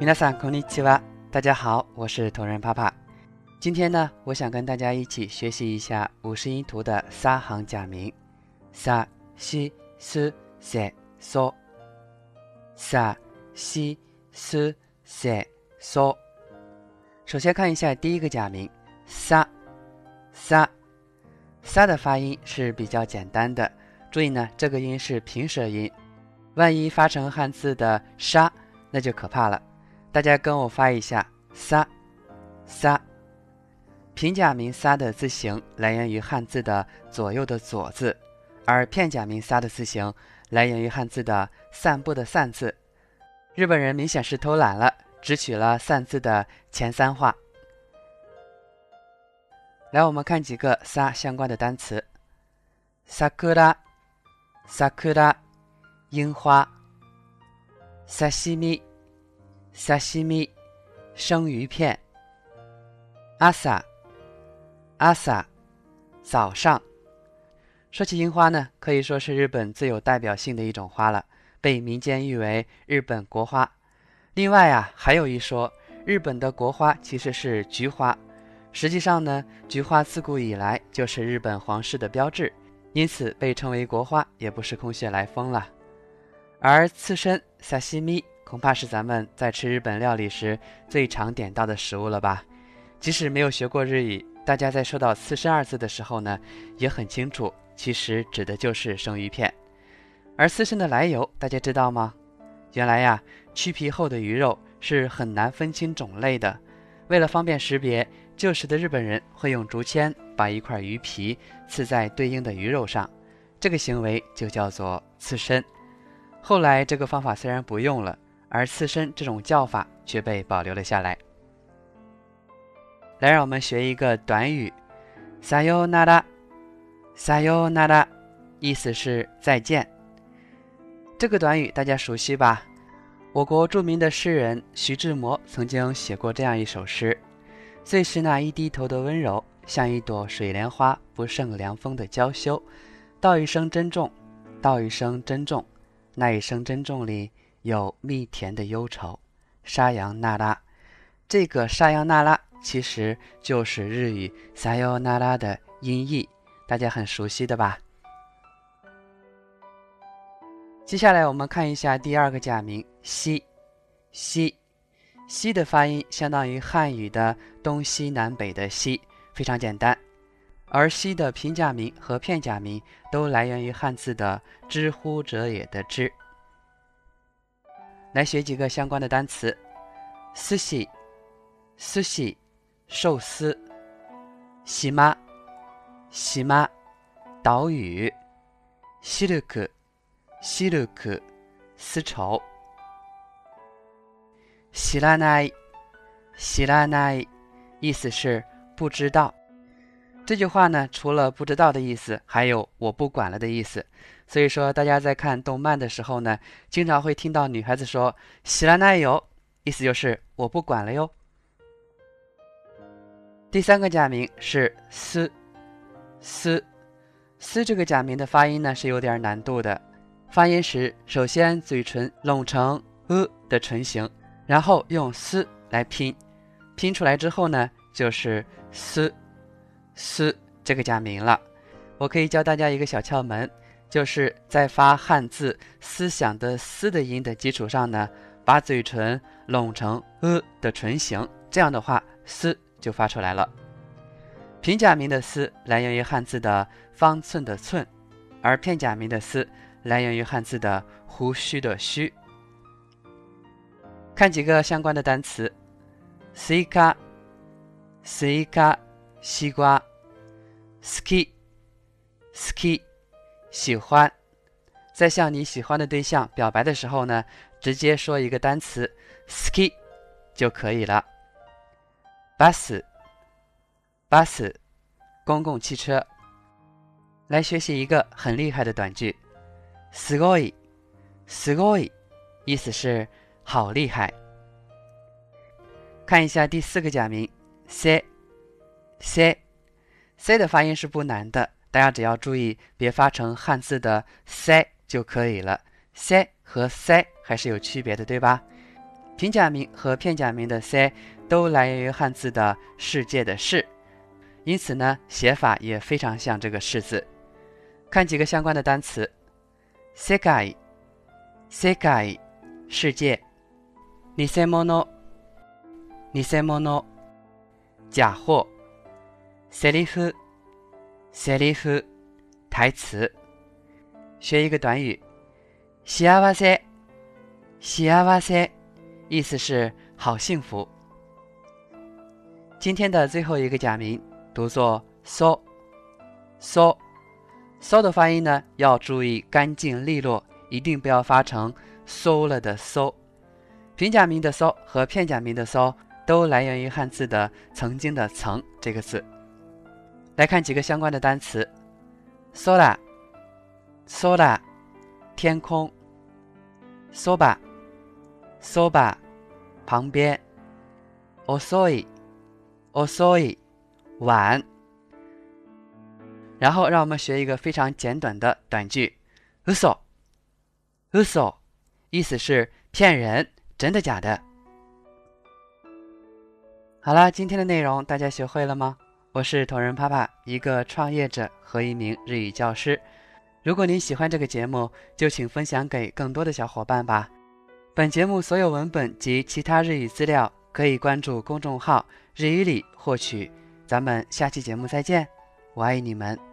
皆さんこんにちは。大家好，我是同人帕帕。今天呢，我想跟大家一起学习一下五十音图的三行假名：さ、し、す、せ、そ。さ、し、す、せ、そ。首先看一下第一个假名さ、さ。撒的发音是比较简单的，注意呢，这个音是平舌音，万一发成汉字的沙，那就可怕了。 大家跟我发一下撒，撒。平假名撒的字形来源于汉字的左右的左字，而片假名撒的字形来源于汉字的散步的散字。日本人明显是偷懒了，只取了散字的前三画。来，我们看几个“撒”相关的单词：萨克拉、萨克拉、樱花、沙西米、沙西米、生鱼片、阿萨、阿萨、早上。说起樱花呢，可以说是日本最有代表性的一种花了，被民间誉为日本国花。另外啊，还有一说，日本的国花其实是菊花。实际上呢，菊花自古以来就是日本皇室的标志，因此被称为国花也不是空穴来风了。而刺身萨西米恐怕是咱们在吃日本料理时最常点到的食物了吧？即使没有学过日语，大家在说到“刺身”二字的时候呢，也很清楚，其实指的就是生鱼片。而刺身的来由，大家知道吗？原来呀，去皮后的鱼肉是很难分清种类的，为了方便识别。旧时的日本人会用竹签把一块鱼皮刺在对应的鱼肉上，这个行为就叫做刺身。后来这个方法虽然不用了，而刺身这种叫法却被保留了下来。来，让我们学一个短语，sayonara，sayonara，意思是再见。这个短语大家熟悉吧？我国著名的诗人徐志摩曾经写过这样一首诗。最是那一低头的温柔，像一朵水莲花不胜凉风的娇羞。道一声珍重，道一声珍重，那一声珍重里有蜜甜的忧愁。沙扬那拉，这个沙扬那拉其实就是日语撒哟那拉的音译，大家很熟悉的吧？接下来我们看一下第二个假名西西。西的发音相当于汉语的东西南北的西，非常简单。而西的平假名和片假名都来源于汉字的“知乎者也”的“知”。来学几个相关的单词：寿司、寿司、寿司；西马、西马、岛屿；シルク、シルク、丝绸。知らない，知らない，意思是不知道。 这句话呢，除了不知道的意思，还有我不管了的意思。所以说，大家在看动漫的时候呢，经常会听到女孩子说“知らないよ”，意思就是我不管了哟。第三个假名是“丝”，“丝”，“丝”这个假名的发音呢是有点难度的。发音时，首先嘴唇拢成“呃”的唇形。然后用“丝”来拼，拼出来之后呢，就是“丝”，“ 丝”这个假名了。我可以教大家一个小窍门，就是在发汉字“思想”的“思”的音的基础上呢，把嘴唇拢成“呃”的唇形，这样的话“丝”就发出来了。平假名的“丝”来源于汉字的方寸的“寸”，而片假名的“丝”来源于汉字的胡须的“须”。看几个相关的单词：西卡、西卡、西瓜、ski、ski、喜欢。在向你喜欢的对象表白的时候呢，直接说一个单词 ski 就可以了。bus、bus、公共汽车。来学习一个很厉害的短句：すごい、すごい，意思是。好厉害！看一下第四个假名 C 的发音是不难的，大家只要注意别发成汉字的“塞”就可以了。“ c ”和“塞”还是有区别的，对吧？平假名和片假名的 c 都来源于汉字的“世界”的“世”，因此呢，写法也非常像这个“世”字。看几个相关的单词：“se kai”。世界，世界。偽物，偽物。假货。セリフ，セリフ。台词。学一个短语。幸せ，幸せ。意思是好幸福。今天的最后一个假名读作 “so”，so，so 的发音呢要注意干净利落。一定不要发成馊了的馊。平假名的馊和片假名的馊都来源于汉字的曾经的曾这个字。 来看几个相关的单词：sola，sola，天空；soba，soba，旁边；osoi，osoi，晚。然后让我们学一个非常简短的短句：uso。uso，意思是骗人，真的假的？好了，今天的内容大家学会了吗？我是同仁啪啪，一个创业者和一名日语教师。如果您喜欢这个节目，就请分享给更多的小伙伴吧。本节目所有文本及其他日语资料可以关注公众号“日语里”获取。咱们下期节目再见，我爱你们。